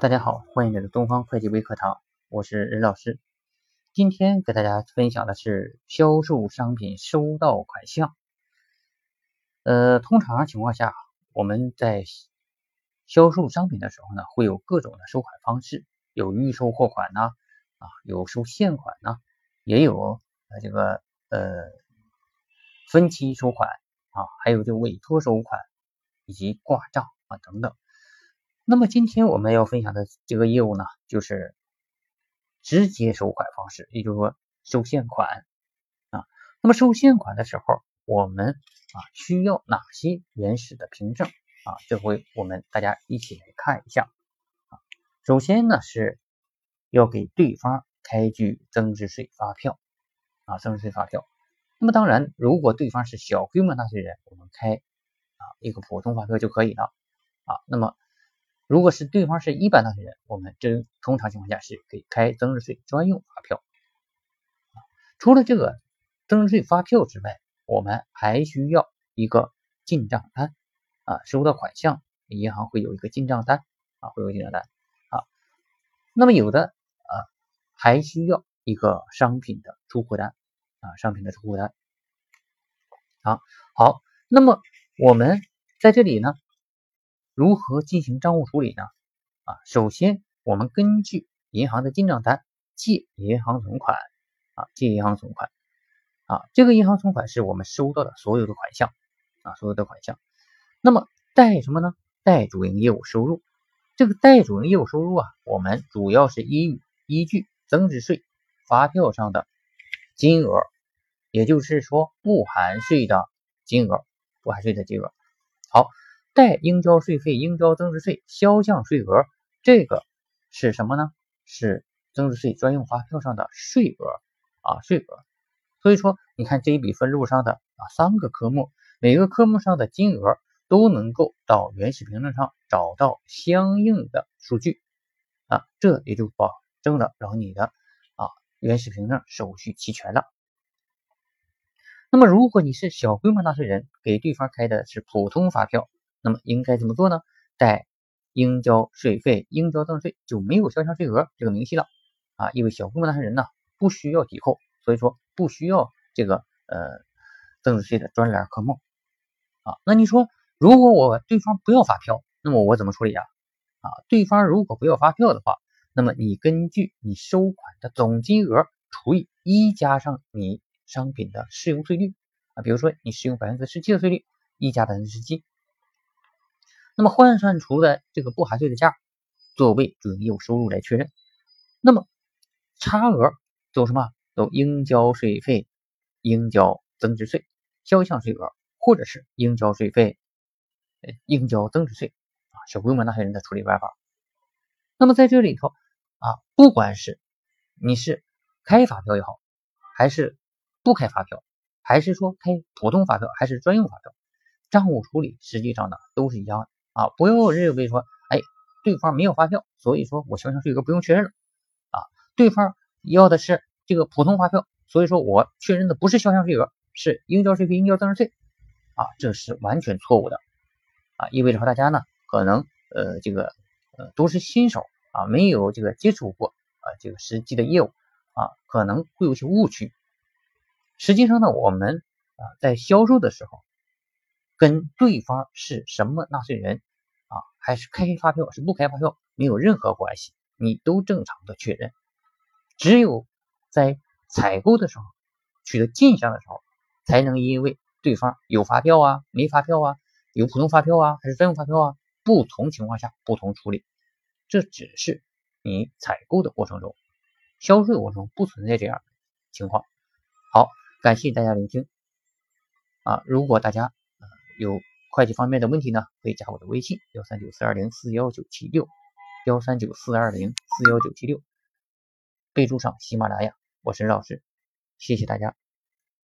大家好，欢迎来到东方会计微课堂，我是任老师。今天给大家分享的是销售商品收到款项。呃，通常情况下，我们在销售商品的时候呢，会有各种的收款方式，有预收货款呢，啊，有收现款呢，也有呃这个呃分期收款啊，还有就委托收款以及挂账啊等等。那么今天我们要分享的这个业务呢，就是直接收款方式，也就是说收现款啊。那么收现款的时候，我们啊需要哪些原始的凭证啊？这回我们大家一起来看一下啊。首先呢是要给对方开具增值税发票啊，增值税发票。那么当然，如果对方是小规模纳税人，我们开啊一个普通发票就可以了啊。那么如果是对方是一般纳税人，我们这通常情况下是可以开增值税专用发票。除了这个增值税发票之外，我们还需要一个进账单啊，收到款项，银行会有一个进账单啊，会有进账单啊。那么有的啊，还需要一个商品的出货单啊，商品的出货单。好，好，那么我们在这里呢。如何进行账务处理呢？啊，首先我们根据银行的进账单借银行存款啊，借银行存款啊，这个银行存款是我们收到的所有的款项啊，所有的款项。那么贷什么呢？贷主营业务收入。这个贷主营业务收入啊，我们主要是依依据增值税发票上的金额，也就是说不含税的金额，不含税的金额。好。代应交税费、应交增值税销项税额，这个是什么呢？是增值税专用发票上的税额啊，税额。所以说，你看这一笔分录上的啊三个科目，每个科目上的金额都能够到原始凭证上找到相应的数据啊，这也就保证了然后你的啊原始凭证手续齐全了。那么，如果你是小规模纳税人，给对方开的是普通发票。那么应该怎么做呢？在应交税费、应交增值税就没有销项税额这个明细了啊，因为小规模纳税人呢不需要抵扣，所以说不需要这个呃增值税的专栏科目啊。那你说如果我对方不要发票，那么我怎么处理啊？啊，对方如果不要发票的话，那么你根据你收款的总金额除以一加上你商品的适用税率啊，比如说你适用百分之十七的税率，一加百分之十七。那么换算出的这个不含税的价，作为主营业务收入来确认。那么差额走什么？走应交税费、应交增值税销项税额，或者是应交税费、应交增值税啊，小规模纳税人的处理办法。那么在这里头啊，不管是你是开发票也好，还是不开发票，还是说开普通发票，还是专用发票，账务处理实际上呢都是一样的。啊，不要认为说，哎，对方没有发票，所以说我销项税额不用确认了。啊，对方要的是这个普通发票，所以说我确认的不是销项税额，是应交税费、应交增值税。啊，这是完全错误的。啊，意味着说大家呢，可能呃这个呃都是新手啊，没有这个接触过啊这个实际的业务啊，可能会有些误区。实际上呢，我们啊在销售的时候，跟对方是什么纳税人。还是开发票是不开发票没有任何关系，你都正常的确认。只有在采购的时候取得进项的时候，才能因为对方有发票啊、没发票啊、有普通发票啊还是专用发票啊，不同情况下不同处理。这只是你采购的过程中，销售过程中不存在这样的情况。好，感谢大家聆听。啊，如果大家有。会计方面的问题呢，可以加我的微信幺三九四二零四幺九七六，幺三九四二零四幺九七六，备注上喜马拉雅，我是任老师，谢谢大家。